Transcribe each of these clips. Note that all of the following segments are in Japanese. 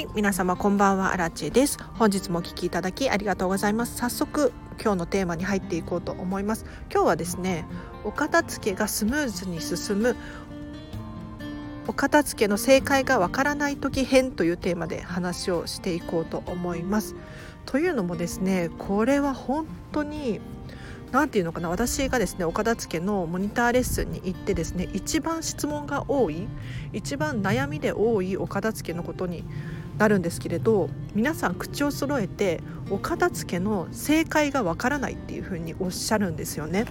はい皆様こんばんは。アラチェです。本日もお聞きいただきありがとうございます。早速今日のテーマに入っていこうと思います。今日はですねお片付けがスムーズに進むお片付けの正解がわからない時編というテーマで話をしていこうと思います。というのもですねこれは本当に何て言うのかな私がですねお片付けのモニターレッスンに行ってですね一番質問が多い一番悩みで多いお片付けのことになるんですけれど皆さん口を揃えてお片付けの正解がわからないっていうふうにおっしゃるんですよね。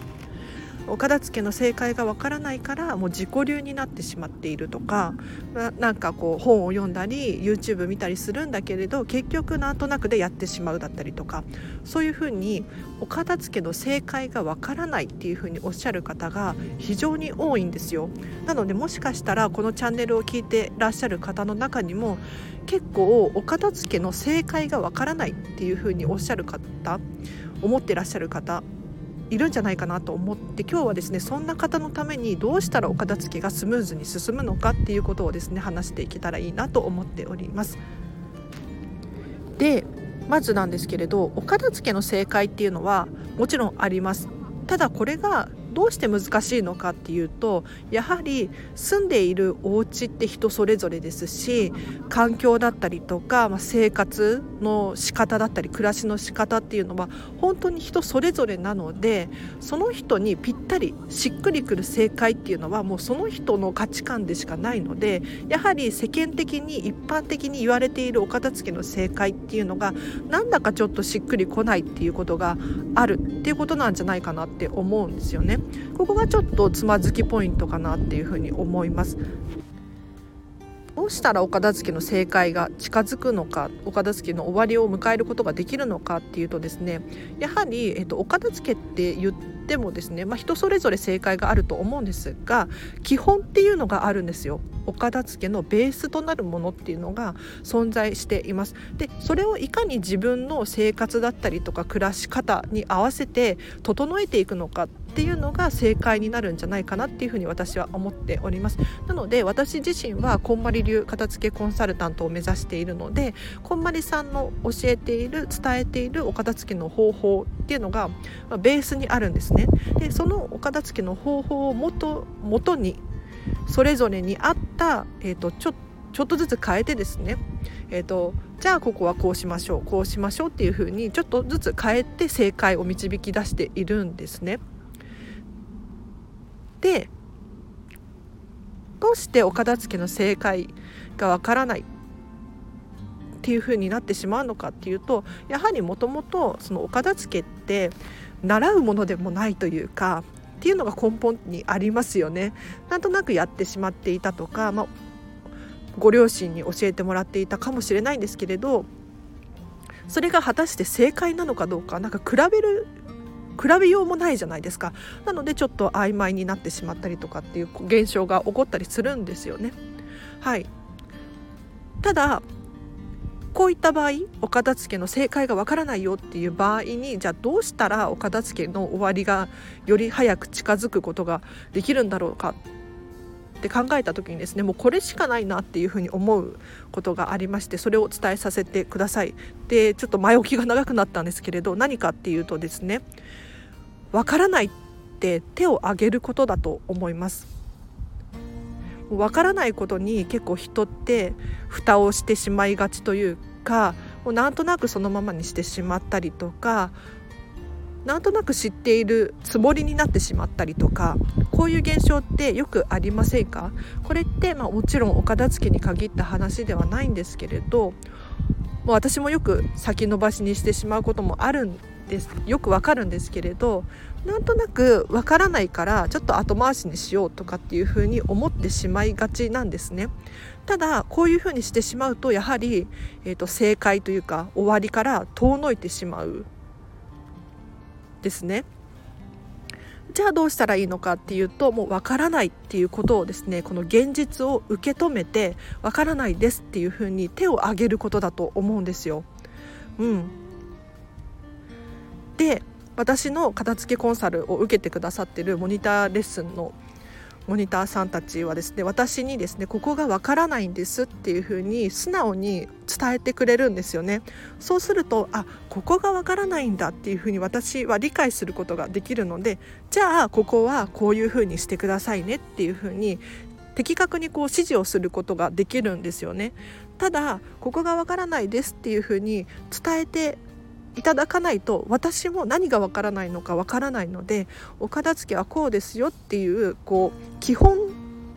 お片付けの正解がわからないからもう自己流になってしまっているとかなんかこう本を読んだり YouTube 見たりするんだけれど結局なんとなくでやってしまうだったりとかそういうふうにお片付けの正解がわからないっていうふうにおっしゃる方が非常に多いんですよ。なのでもしかしたらこのチャンネルを聞いてらっしゃる方の中にも結構お片付けの正解がわからないっていうふうにおっしゃる方思ってらっしゃる方いるんじゃないかなと思って今日はですねそんな方のためにどうしたらお片付けがスムーズに進むのかっていうことをですね話していけたらいいなと思っております。でまずなんですけれどお片付けの正解っていうのはもちろんあります。ただこれがどうして難しいのかっていうとやはり住んでいるお家って人それぞれですし環境だったりとか、まあ、生活の仕方だったり暮らしの仕方っていうのは本当に人それぞれなのでその人にぴったりしっくりくる正解っていうのはもうその人の価値観でしかないのでやはり世間的に一般的に言われているお片付けの正解っていうのがなんだかちょっとしっくりこないっていうことがあるっていうことなんじゃないかなって思うんですよね。ここがちょっとつまずきポイントかなっていうふうに思います。どうしたらお片付けの正解が近づくのかお片付けの終わりを迎えることができるのかっていうとですねやはり、えっと、お片付けって言ってもですね、まあ、人それぞれ正解があると思うんですが基本っていうのがあるんですよ。お片付けのベースとなるものっていうのが存在していますでそれをいかに自分の生活だったりとか暮らし方に合わせて整えていくのかっっていうのが正解になるんじゃないかなっていうふうに私は思っております。なので私自身はこんまり流片付けコンサルタントを目指しているのでこんまりさんの教えている伝えているお片付けの方法っていうのがベースにあるんですね。でそのお片付けの方法をもと元にそれぞれに合った、えーと、ちょちょっとずつ変えてですね、えーと、じゃあここはこうしましょうこうしましょうっていうふうにちょっとずつ変えて正解を導き出しているんですね。でどうしてお片付けの正解がわからないっていうふうになってしまうのかっていうとやはりもともとそのお片付けって習うものでもないというかっていうのが根本にありますよね。なんとなくやってしまっていたとか、まあ、ご両親に教えてもらっていたかもしれないんですけれどそれが果たして正解なのかどうかなんか比べる比べようもないじゃないですか。なのでちょっと曖昧になってしまったりとかっていう現象が起こったりするんですよね。はい。ただこういった場合お片付けの正解がわからないよっていう場合にじゃあどうしたらお片付けの終わりがより早く近づくことができるんだろうかって考えた時にですねもうこれしかないなっていうふうに思うことがありましてそれをお伝えさせてください。でちょっと前置きが長くなったんですけれど何かっていうとですねわからないって手を挙げることだと思います。わからないことに結構人って蓋をしてしまいがちというかもうなんとなくそのままにしてしまったりとかなんとなく知っているつもりになってしまったりとかこういう現象ってよくありませんか？これってまあもちろんお片付けに限った話ではないんですけれどもう私もよく先延ばしにしてしまうこともあるんですよくわかるんですけれどなんとなくわからないからちょっと後回しにしようとかっていうふうに思ってしまいがちなんですね。ただこういうふうにしてしまうとやはり、えーと、正解というか終わりから遠のいてしまうですね。じゃあどうしたらいいのかっていうともうわからないっていうことをですねこの現実を受け止めてわからないですっていうふうに手を挙げることだと思うんですよ。うん、私の片付けコンサルを受けてくださってるモニターレッスンのモニターさんたちはですね私にですねここがわからないんですっていうふうに素直に伝えてくれるんですよね。そうするとあここがわからないんだっていうふうに私は理解することができるのでじゃあここはこういうふうにしてくださいねっていうふうに的確にこう指示をすることができるんですよね。ただここがわからないですっていうふうに伝えていただかないと私も何がわからないのかわからないのでお片付けはこうですよっていうこう基本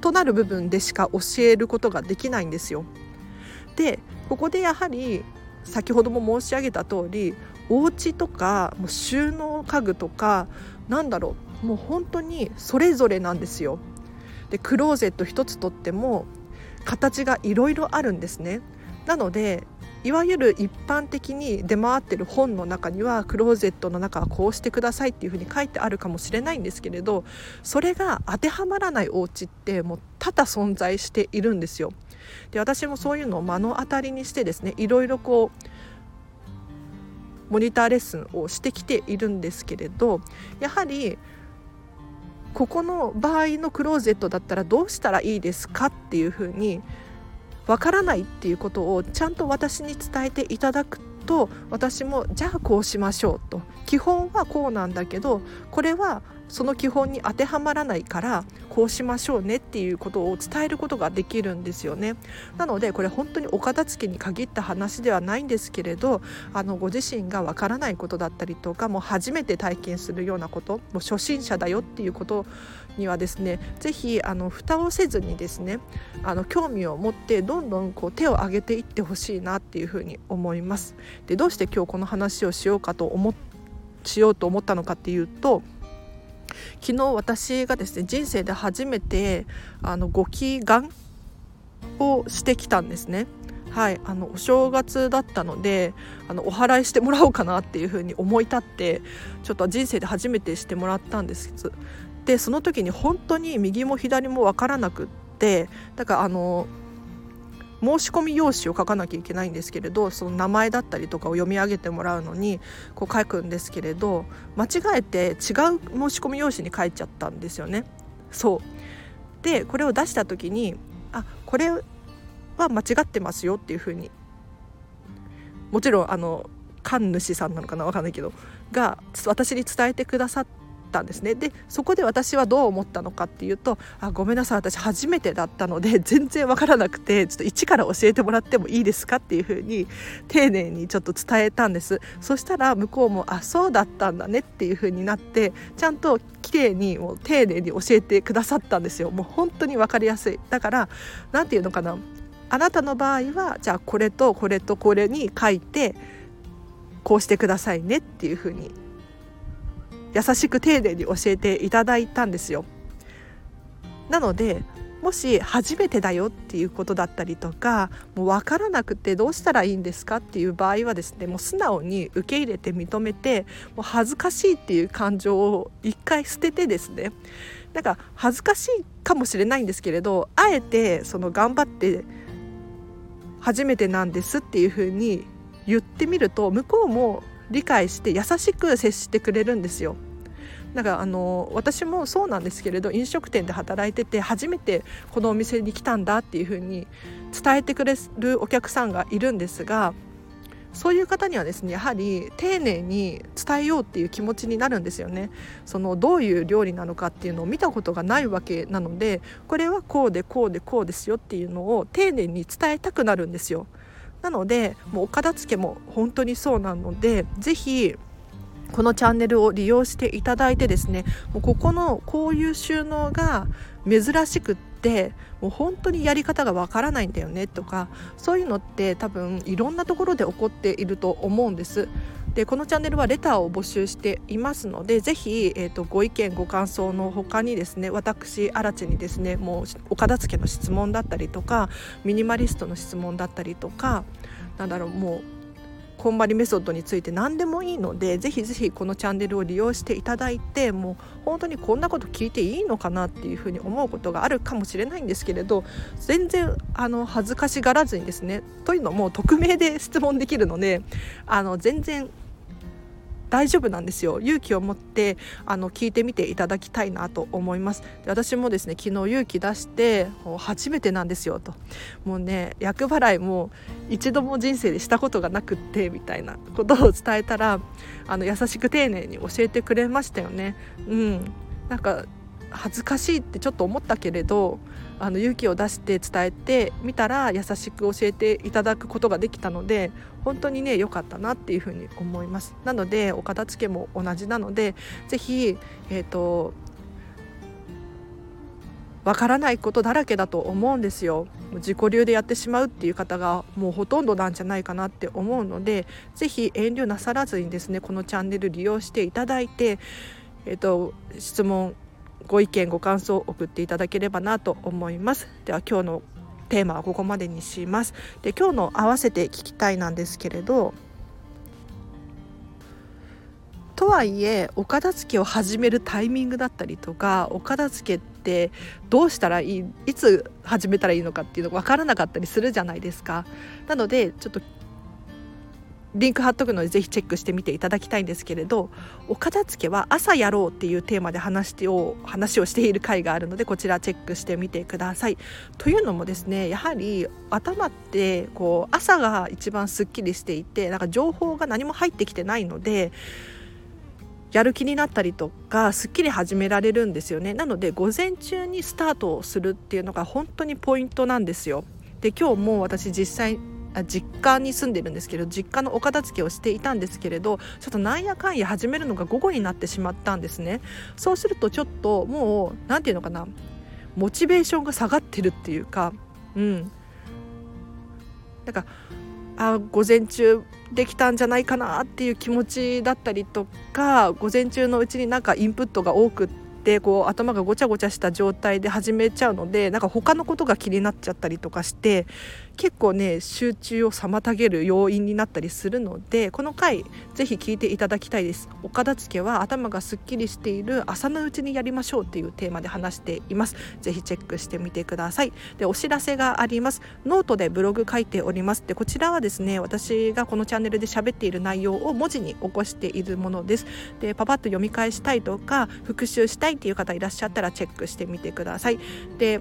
となる部分でしか教えることができないんですよ。でここでやはり先ほども申し上げた通りお家とかもう収納家具とかなんだろうもう本当にそれぞれなんですよ。でクローゼット一つとっても形がいろいろあるんですね。なのでいわゆる一般的に出回ってる本の中にはクローゼットの中はこうしてくださいっていうふうに書いてあるかもしれないんですけれどそれが当てはまらないお家ってもう多々存在しているんですよ。で私もそういうのを目の当たりにしてですねいろいろこうモニターレッスンをしてきているんですけれどやはりここの場合のクローゼットだったらどうしたらいいですかっていうふうにわからないっていうことをちゃんと私に伝えていただくと私もじゃあこうしましょうと。基本はこうなんだけどこれはその基本に当てはまらないからこうしましょうねっていうことを伝えることができるんですよねなのでこれ本当にお片付けに限った話ではないんですけれどあのご自身がわからないことだったりとかもう初めて体験するようなこともう初心者だよっていうことにはですね是非あの蓋をせずにですねあの興味を持ってどんどんこう手を挙げていってほしいなっていうふうに思います。でどうして今日この話をしようかと思しようと思ったのかっていうと昨日私がですね人生で初めてあのご祈願をしてきたんですね。はい、あのお正月だったのであのお祓いしてもらおうかなっていうふうに思い立ってちょっと人生で初めてしてもらったんですでその時に本当に右も左も分からなくってだからあの申し込み用紙を書かなきゃいけないんですけれどその名前だったりとかを読み上げてもらうのにこう書くんですけれど間違えて違う申し込み用紙に書いちゃったんですよね。そうでこれを出した時にあこれは間違ってますよっていうふうにもちろんあの神主さんなのかな分かんないけどが私に伝えてくださっったんですね。でそこで私はどう思ったのかっていうとあごめんなさい私初めてだったので 全然わからなくてちょっと一から教えてもらってもいいですかっていうふうに丁寧にちょっと伝えたんです。そしたら向こうもあそうだったんだねっていうふうになってちゃんと綺麗にもう丁寧に教えてくださったんですよ。もう本当に分かりやすい。だから何て言うのかな。あなたの場合はじゃあこれとこれとこれに書いてこうしてくださいねっていうふうに優しく丁寧に教えていただいたんですよ。なのでもし初めてだよっていうことだったりとかもう分からなくてどうしたらいいんですかっていう場合はですねもう素直に受け入れて認めてもう恥ずかしいっていう感情を一回捨ててですねなんか恥ずかしいかもしれないんですけれどあえてその頑張って初めてなんですっていうふうに言ってみると向こうも理解して優しく接してくれるんですよ。だからあの私もそうなんですけれど飲食店で働いてて初めてこのお店に来たんだっていうふうに伝えてくれるお客さんがいるんですがそういう方にはですねやはり丁寧に伝えようっていう気持ちになるんですよねそのどういう料理なのかっていうのを見たことがないわけなのでこれはこうでこうでこうですよっていうのを丁寧に伝えたくなるんですよ。なのでもうお片付けも本当にそうなのでぜひこのチャンネルを利用していただいてですねもうここのこういう収納が珍しくってもう本当にやり方がわからないんだよねとかそういうのって多分いろんなところで起こっていると思うんです。でこのチャンネルはレターを募集していますのでぜひ、えーと、ご意見ご感想の他にですね私荒地にですねもうお片付けの質問だったりとかミニマリストの質問だったりとかなんだろうもうこんまりメソッドについて何でもいいのでぜひぜひこのチャンネルを利用していただいてもう本当にこんなこと聞いていいのかなっていうふうに思うことがあるかもしれないんですけれど全然あの恥ずかしがらずにですねというのも匿名で質問できるのであの全然大丈夫なんですよ。勇気を持ってあの聞いてみていただきたいなと思います。で私もですね昨日勇気出して初めてなんですよと。もうね厄払いも一度も人生でしたことがなくってみたいなことを伝えたらあの優しく丁寧に教えてくれましたよね。うん。なんか恥ずかしいってちょっと思ったけれどあの勇気を出して伝えてみたら優しく教えていただくことができたので本当にね良かったなっていうふうに思います。なのでお片付けも同じなので是非えっ、ー、とわからないことだらけだと思うんですよ。自己流でやってしまうっていう方がもうほとんどなんじゃないかなって思うので是非遠慮なさらずにですねこのチャンネル利用していただいてえっ、ー、と質問ご意見ご感想を送っていただければなと思いますでは今日のテーマはここまでにしますで今日の合わせて聞きたいなんですけれどとはいえお片付けを始めるタイミングだったりとかお片付けってどうしたらいいいつ始めたらいいのかっていうのが分からなかったりするじゃないですか。なのでちょっとリンク貼っとくのでぜひチェックしてみていただきたいんですけれどお片付けは朝やろうっていうテーマで話を話をしている回があるのでこちらチェックしてみてください。というのもですねやはり頭ってこう朝が一番すっきりしていてなんか情報が何も入ってきてないのでやる気になったりとかすっきり始められるんですよねなので午前中にスタートをするっていうのが本当にポイントなんですよ。で今日も私実際実家に住んでるんですけど実家のお片付けをしていたんですけれどちょっとなんやかんや始めるのが午後になってしまったんですね。そうするとちょっともう何て言うのかな。モチベーションが下がってるっていうかうん。なんかあ午前中できたんじゃないかなっていう気持ちだったりとか午前中のうちになんかインプットが多くってこう頭がごちゃごちゃした状態で始めちゃうのでなんか他のことが気になっちゃったりとかして結構ね集中を妨げる要因になったりするのでこの回ぜひ聞いていただきたいです。お片付けは頭がすっきりしている朝のうちにやりましょうっていうテーマで話しています。ぜひチェックしてみてください。でお知らせがあります。ノートでブログ書いております。でこちらはですね私がこのチャンネルで喋っている内容を文字に起こしているものです。でパパッと読み返したいとか復習したいっていう方いらっしゃったらチェックしてみてください。で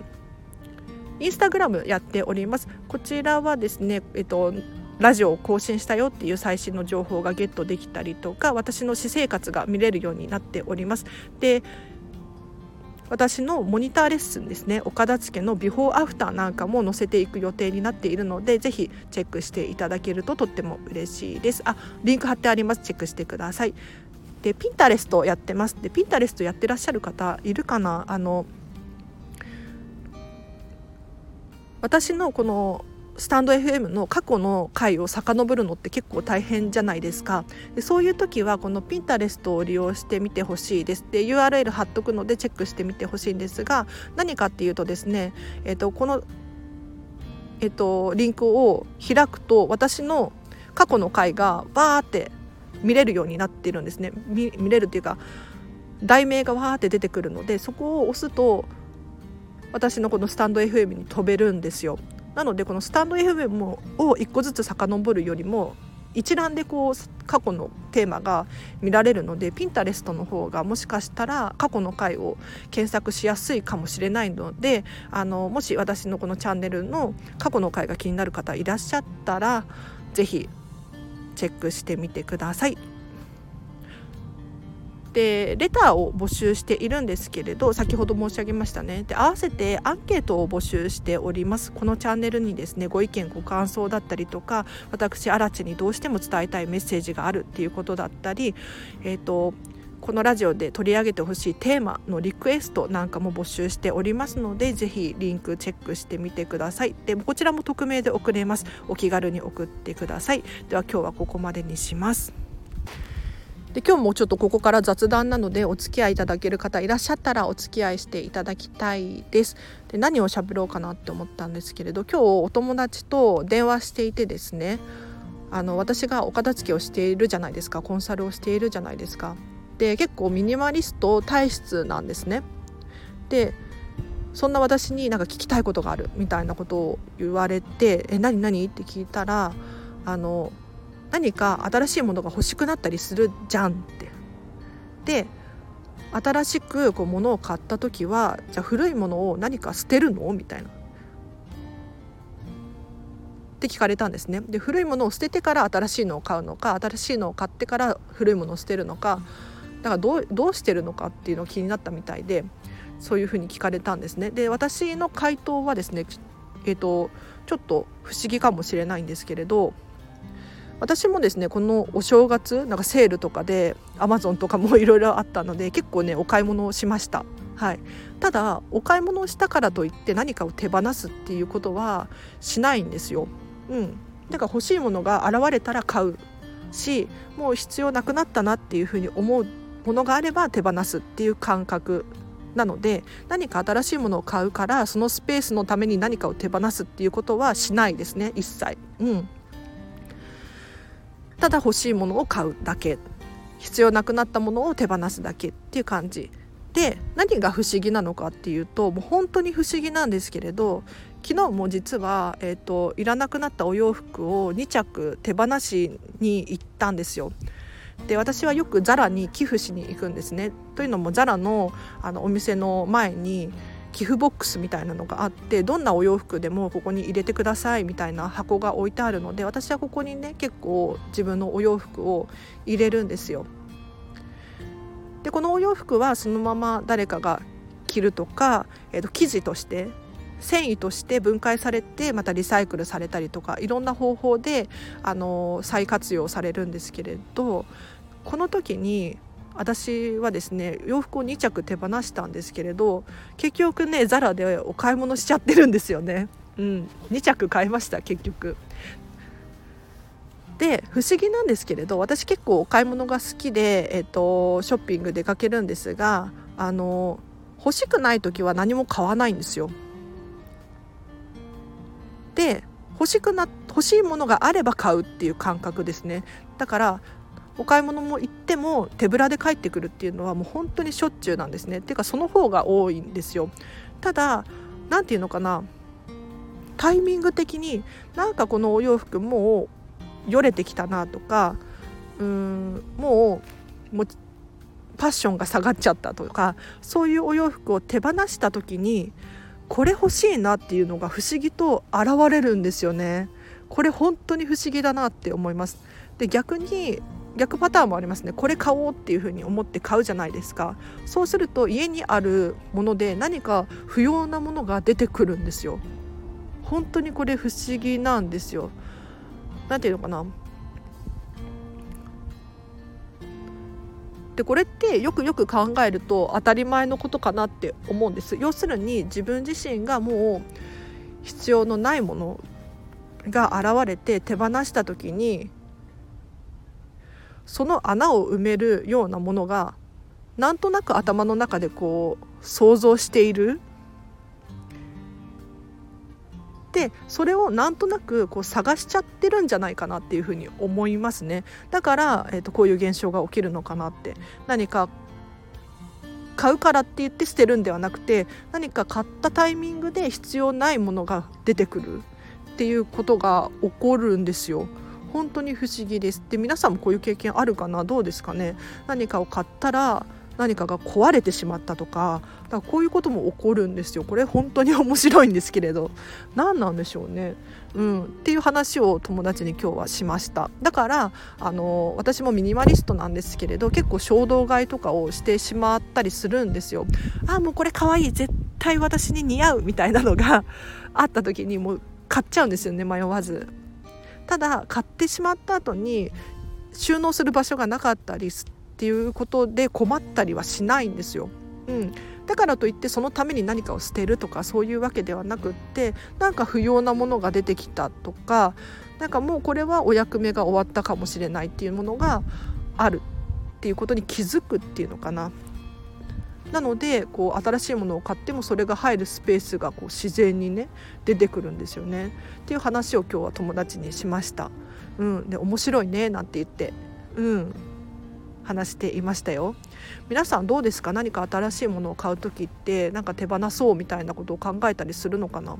インスタグラムやっております。こちらはですねえっとラジオを更新したよっていう最新の情報がゲットできたりとか私の私生活が見れるようになっております。で私のモニターレッスンですね岡田付のビフォーアフターなんかも載せていく予定になっているのでぜひチェックしていただけるととっても嬉しいです。あリンク貼ってあります。チェックしてください。でピンタレストやってます。でピンタレストやってらっしゃる方いるかな？あの私のこのスタンド FM の過去の回を遡るのって結構大変じゃないですか。でそういう時はこのピンタレストを利用してみてほしいです。で URL 貼っとくのでチェックしてみてほしいんですが何かっていうとですね、えー、とこの、えー、とリンクを開くと私の過去の回がバーって見れるようになってるんですね。見れるっていうか題名がわーって出てくるのでそこを押すと私のこのスタンド FM に飛べるんですよ。なのでこのスタンド FM を1個ずつ遡るよりも一覧でこう過去のテーマが見られるのでピンタレストの方がもしかしたら過去の回を検索しやすいかもしれないのであのもし私のこのチャンネルの過去の回が気になる方いらっしゃったら是非チェックしてみてください。でレターを募集しているんですけれど先ほど申し上げましたねで合わせてアンケートを募集しておりますこのチャンネルにですねご意見ご感想だったりとか私荒地にどうしても伝えたいメッセージがあるっていうことだったりえっ、ー、とこのラジオで取り上げてほしいテーマのリクエストなんかも募集しておりますのでぜひリンクチェックしてみてください。でこちらも匿名で送れます。お気軽に送ってください。では今日はここまでにします。で今日もちょっとここから雑談なのでお付き合いいただける方いらっしゃったらお付き合いしていただきたいです。で何を喋ろうかなって思ったんですけれど今日お友達と電話していてですねあの私がお片付けをしているじゃないですか。コンサルをしているじゃないですか。で結構ミニマリスト体質なんですねでそんな私になんか聞きたいことがあるみたいなことを言われて「え何何?」って聞いたらあの何か新しいものが欲しくなったりするじゃんって。で新しくこう物を買った時はじゃあ古いものを何か捨てるの？みたいな。って聞かれたんですねで古いものを捨ててから新しいのを買うのか新しいのを買ってから古いものを捨てるのかだからどうどうしてるのかっていうのが気になったみたいでそういうふうに聞かれたんですね。で私の回答はですね、えーと、ちょっと不思議かもしれないんですけれど私もですねこのお正月なんかセールとかでアマゾンとかもいろいろあったので結構ねお買い物をしました。はい、ただお買い物をしたからといって何かを手放すっていうことはしないんですよ。うん、だから欲しいものが現れたら買うしもう必要なくなったなっていうふうに思うものがあれば手放すっていう感覚なので何か新しいものを買うからそのスペースのために何かを手放すっていうことはしないですね一切。うんただ欲しいものを買うだけ必要なくなったものを手放すだけっていう感じで何が不思議なのかっていうともう本当に不思議なんですけれど昨日も実は、えーと、いらなくなったお洋服を2着手放しに行ったんですよ。で私はよくザラに寄付しに行くんですね。というのもザラのあのお店の前に寄付ボックスみたいなのがあってどんなお洋服でもここに入れてくださいみたいな箱が置いてあるので私はここにね結構自分のお洋服を入れるんですよ。でこのお洋服はそのまま誰かが着るとか、えー、と生地として繊維として分解されてまたリサイクルされたりとかいろんな方法であの再活用されるんですけれどこの時に私はですね洋服を2着手放したんですけれど結局ねザラでお買い物しちゃってるんですよね。うん、2着買いました結局。で不思議なんですけれど私結構お買い物が好きで、えーと、ショッピング出かけるんですがあの欲しくない時は何も買わないんですよ。で欲しくな欲しいものがあれば買うっていう感覚ですね。だからお買い物も行っても手ぶらで帰ってくるっていうのはもう本当にしょっちゅうなんですね。っていうかその方が多いんですよ。ただ何て言うのかな。タイミング的になんかこのお洋服もうよれてきたなとかうーんもうもうパッションが下がっちゃったとかそういうお洋服を手放した時にこれ欲しいなっていうのが不思議と現れるんですよね。これ本当に不思議だなって思います。で逆に逆パターンもありますね。これ買おうっていうふうに思って買うじゃないですか。そうすると家にあるもので何か不要なものが出てくるんですよ。本当にこれ不思議なんですよ。何ていうのかな。でこれってよくよく考えると当たり前のことかなって思うんです。要するに自分自身がもう必要のないものが現れて手放した時にその穴を埋めるようなものがなんとなく頭の中でこう想像しているでそれをなんとなくこう探しちゃってるんじゃないかなっていうふうに思いますね。だから、えーと、こういう現象が起きるのかなって。何か買うからって言って捨てるんではなくて何か買ったタイミングで必要ないものが出てくるっていうことが起こるんですよ。本当に不思議です。で皆さんもこういう経験あるかな？どうですかね？何かを買ったら何かが壊れてしまったとかだからこういうことも起こるんですよ。これ本当に面白いんですけれど。何なんでしょうね、うん、っていう話を友達に今日はしました。だからあの私もミニマリストなんですけれど結構衝動買いとかをしてしまったりするんですよ。ああもうこれかわいい絶対私に似合うみたいなのが あった時にもう買っちゃうんですよね迷わず。ただ買ってしまった後に収納する場所がなかったりっていうことで困ったりはしないんですよ。うん、だからといってそのために何かを捨てるとかそういうわけではなくってなんか不要なものが出てきたとかなんかもうこれはお役目が終わったかもしれないっていうものがあるっていうことに気づくっていうのかな。なのでこう新しいものを買ってもそれが入るスペースがこう自然にね出てくるんですよね。っていう話を今日は友達にしました。うん、で面白いねなんて言って、うん、話していましたよ。皆さんどうですか？何か新しいものを買う時ってなんか手放そうみたいなことを考えたりするのかな？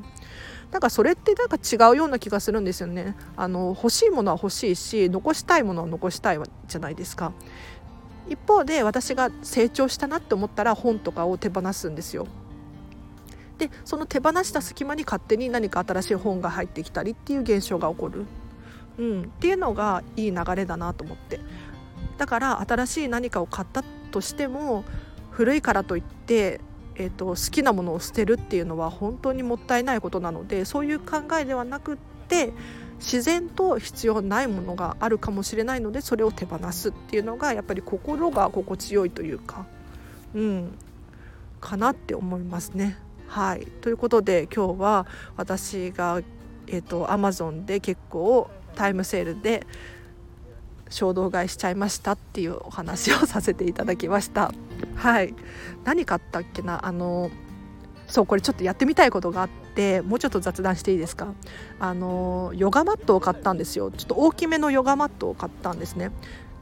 なんかそれってなんか違うような気がするんですよね。あの欲しいものは欲しいし残したいものは残したいじゃないですか。一方で私が成長したなって思ったら本とかを手放すんですよ。でその手放した隙間に勝手に何か新しい本が入ってきたりっていう現象が起こる、うん、っていうのがいい流れだなと思って。だから新しい何かを買ったとしても古いからといってえーと、好きなものを捨てるっていうのは本当にもったいないことなのでそういう考えではなくって自然と必要ないものがあるかもしれないのでそれを手放すっていうのがやっぱり心が心地よいというか、うん、かなって思いますね。はいということで今日は私が、えーと、と Amazon で結構タイムセールで衝動買いしちゃいましたっていうお話をさせていただきました。はい。何買ったっけな？あのそうこれちょっとやってみたいことがあってもうちょっと雑談していいですか？あのヨガマットを買ったんですよ。ちょっと大きめのヨガマットを買ったんですね。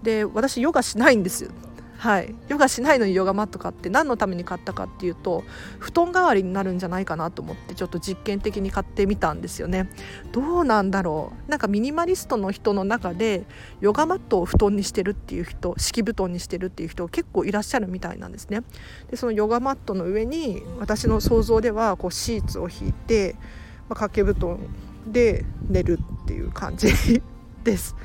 で私ヨガしないんですはい。ヨガしないのにヨガマット買って何のために買ったかっていうと布団代わりになるんじゃないかなと思ってちょっと実験的に買ってみたんですよね。どうなんだろう。なんかミニマリストの人の中でヨガマットを布団にしてるっていう人敷布団にしてるっていう人結構いらっしゃるみたいなんですね。でそのヨガマットの上に私の想像ではこうシーツを引いて、まあ、掛け布団で寝るっていう感じ です。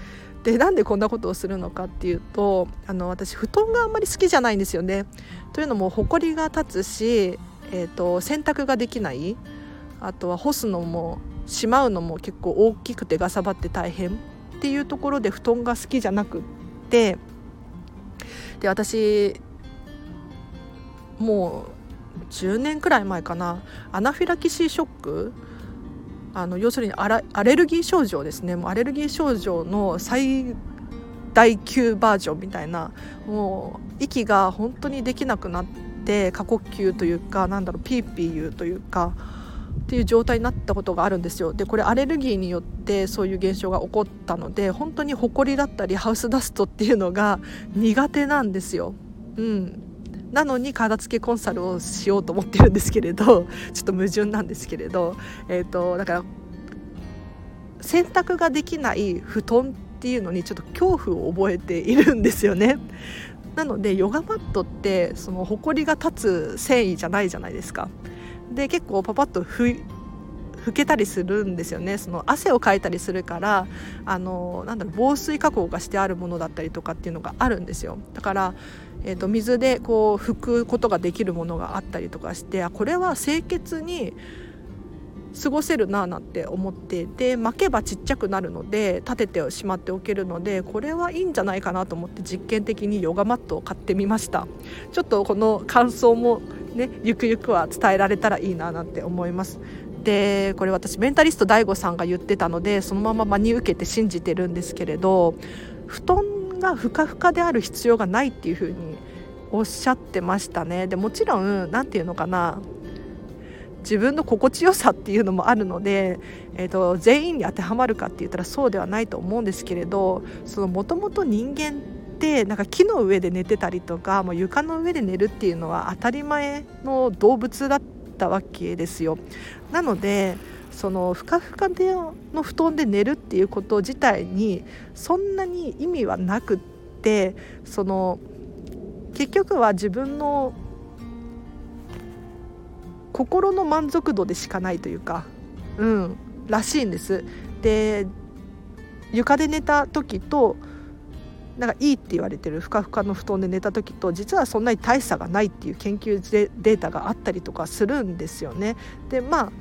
でなんでこんなことをするのかっていうとあの私布団があんまり好きじゃないんですよね。というのもほこりが立つし、えーと、洗濯ができないあとは干すのもしまうのも結構大きくてがさばって大変っていうところで布団が好きじゃなくってで私もう10年くらい前かなアナフィラキシーショックあの要するにアレルギー症状ですね。もうアレルギー症状の最大級バージョンみたいなもう息が本当にできなくなって過呼吸というかなんだろうピーピー言うというかっていう状態になったことがあるんですよ。でこれアレルギーによってそういう現象が起こったので本当にホコリだったりハウスダストっていうのが苦手なんですよ。うん、なのに体つけコンサルをしようと思ってるんですけれど ちょっと矛盾なんですけれど、えーと、だから洗濯ができない布団っていうのにちょっと恐怖を覚えているんですよね。なのでヨガマットってその埃が立つ繊維じゃないじゃないですか。で結構パパッと拭けたりするんですよね。その汗をかいたりするからあのなんだろう防水加工がしてあるものだったりとかっていうのがあるんですよ。だからえーと、水でこう拭くことができるものがあったりとかしてあこれは清潔に過ごせるななんて思ってで巻けばちっちゃくなるので立ててしまっておけるのでこれはいいんじゃないかなと思って実験的にヨガマットを買ってみました。ちょっとこの感想もねゆくゆくは伝えられたらいいななんて思います。でこれ私メンタリスト DAIGO さんが言ってたのでそのまま真に受けて信じてるんですけれど布団がふかふかである必要がないっていうふうにおっしゃってましたね。でもちろん何て言うのかな。自分の心地よさっていうのもあるので、えーと、全員に当てはまるかって言ったらそうではないと思うんですけれどもともと人間ってなんか木の上で寝てたりとかもう床の上で寝るっていうのは当たり前の動物だったわけですよ。なのでそのふかふかでの布団で寝るっていうこと自体にそんなに意味はなくってその結局は自分の心の満足度でしかないというかうんらしいんです。で床で寝た時となんかいいって言われてるふかふかの布団で寝た時と実はそんなに大差がないっていう研究データがあったりとかするんですよね。でまあ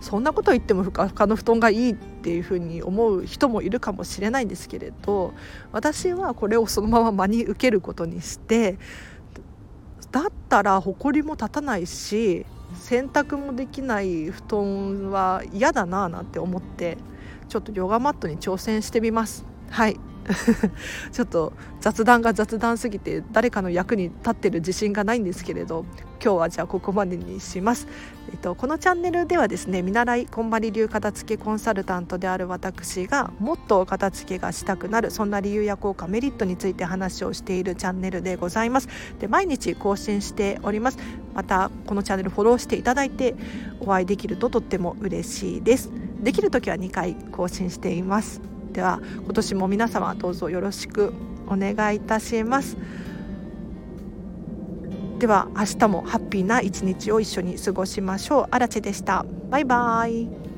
そんなこと言ってもふかふかの布団がいいっていうふうに思う人もいるかもしれないんですけれど私はこれをそのまま真に受けることにしてだったら埃も立たないし洗濯もできない布団は嫌だななんて思ってちょっとヨガマットに挑戦してみます。はい。ちょっと雑談が雑談すぎて誰かの役に立ってる自信がないんですけれど今日はじゃあここまでにします、えっと、このチャンネルではですね見習いこんまり流片付けコンサルタントである私がもっと片付けがしたくなるそんな理由や効果メリットについて話をしているチャンネルでございます。で毎日更新しております。またこのチャンネルフォローしていただいてお会いできるととっても嬉しいです。できる時は2回更新しています。では今年も皆様どうぞよろしくお願いいたします。では明日もハッピーな一日を一緒に過ごしましょう。あらでした。バイバイ。